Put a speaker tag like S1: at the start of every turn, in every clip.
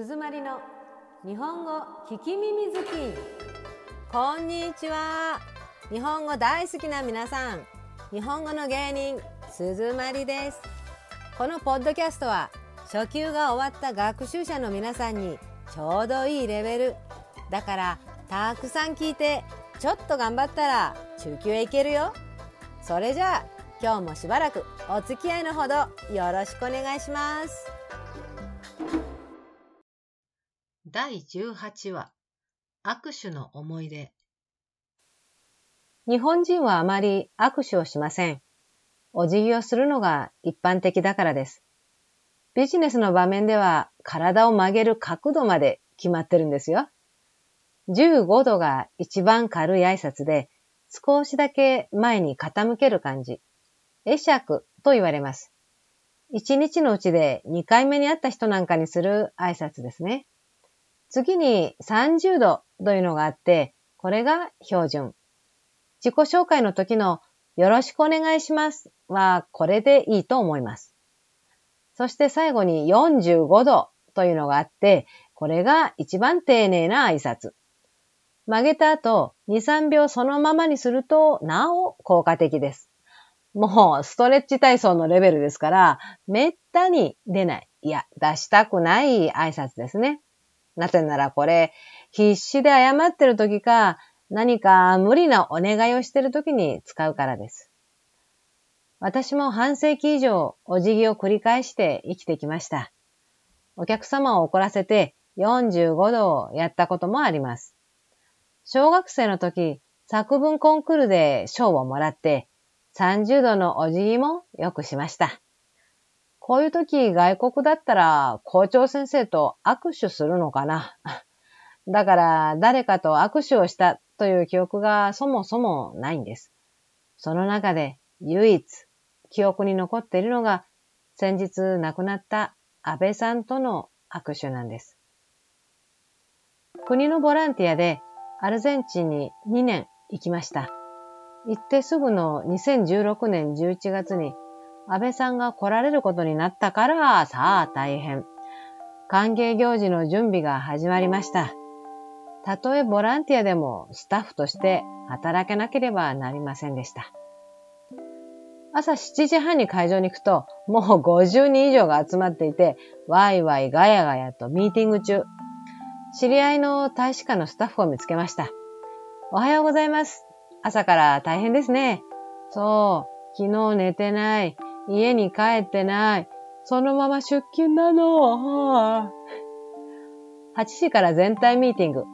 S1: 鈴まりの日本語聞き耳好き。こんにちは。日本語大好きな皆さん。日本語の芸人鈴まりです。このポッドキャストは初級が終わった学習者の皆さんにちょうどいいレベル。だからたくさん聞いてちょっと頑張ったら中級へ行けるよ。それじゃあ今日もしばらくお付き合いのほどよろしくお願いします。
S2: 第18話握手の思い出
S1: 日本人はあまり握手をしません。お辞儀をするのが一般的だからです。ビジネスの場面では体を曲げる角度まで決まってるんですよ。15度が一番軽い挨拶で、少しだけ前に傾ける感じ。会釈と言われます。一日のうちで2回目に会った人なんかにする挨拶ですね。次に30度というのがあって、これが標準。自己紹介の時のよろしくお願いしますはこれでいいと思います。そして最後に45度というのがあって、これが一番丁寧な挨拶。曲げた後、2、3秒そのままにすると、なお効果的です。もう、ストレッチ体操のレベルですから、めったに出ない。いや、出したくない挨拶ですね。なぜならこれ、必死で謝ってる時か、何か無理なお願いをしてる時に使うからです。私も半世紀以上お辞儀を繰り返して生きてきました。お客様を怒らせて45度をやったこともあります。小学生の時、作文コンクールで賞をもらって30度のお辞儀もよくしました。こういう時外国だったら校長先生と握手するのかな？だから誰かと握手をしたという記憶がそもそもないんです。その中で唯一記憶に残っているのが先日亡くなった安倍さんとの握手なんです。国のボランティアでアルゼンチンに2年行きました。行ってすぐの2016年11月に安倍さんが来られることになったから、さあ大変。歓迎行事の準備が始まりました。たとえボランティアでもスタッフとして働けなければなりませんでした。朝7時半に会場に行くと、もう50人以上が集まっていて、ワイワイガヤガヤとミーティング中。知り合いの大使館のスタッフを見つけました。おはようございます。朝から大変ですね。そう、昨日寝てない。家に帰ってない。そのまま出勤なの。8時から全体ミーティング。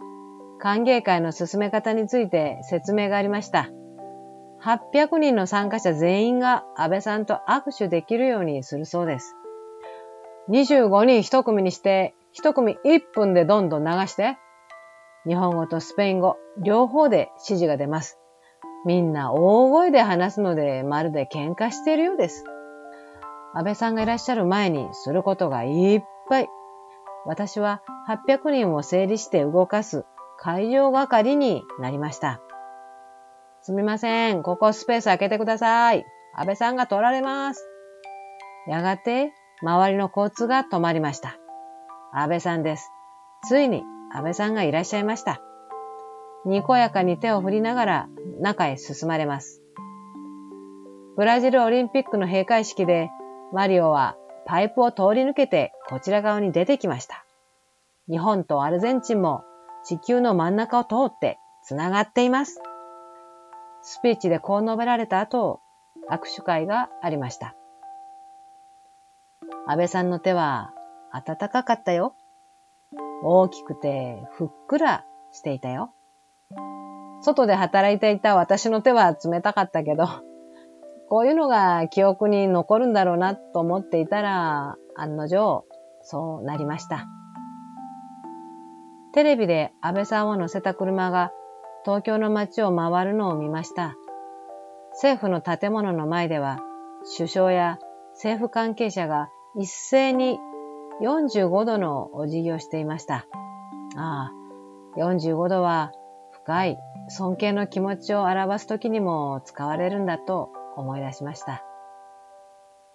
S1: 歓迎会の進め方について説明がありました。800人の参加者全員が安倍さんと握手できるようにするそうです。25人1組にして、1組1分でどんどん流して、日本語とスペイン語、両方で指示が出ます。みんな大声で話すので、まるで喧嘩しているようです。安倍さんがいらっしゃる前にすることがいっぱい。私は800人を整理して動かす会場係になりました。すみません。ここスペース開けてください。安倍さんが取られます。やがて、周りの交通が止まりました。安倍さんです。ついに安倍さんがいらっしゃいました。にこやかに手を振りながら中へ進まれます。ブラジルオリンピックの閉会式でマリオはパイプを通り抜けてこちら側に出てきました。日本とアルゼンチンも地球の真ん中を通って繋がっています。スピーチでこう述べられた後、握手会がありました。安倍さんの手は暖かかったよ。大きくてふっくらしていたよ。外で働いていた私の手は冷たかったけど、こういうのが記憶に残るんだろうなと思っていたら、案の定、そうなりました。テレビで安倍さんを乗せた車が東京の街を回るのを見ました。政府の建物の前では首相や政府関係者が一斉に45度のお辞儀をしていました。ああ、45度は深い尊敬の気持ちを表すときにも使われるんだと思い出しました。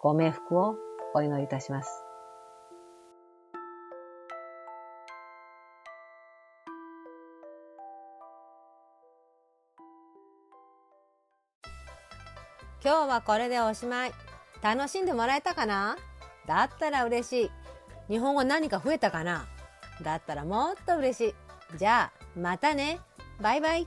S1: ご冥福をお祈りいたします。今日はこれでおしまい。楽しんでもらえたかな？だったら嬉しい。日本語何か増えたかな？だったらもっと嬉しい。じゃあ、またね。バイバイ。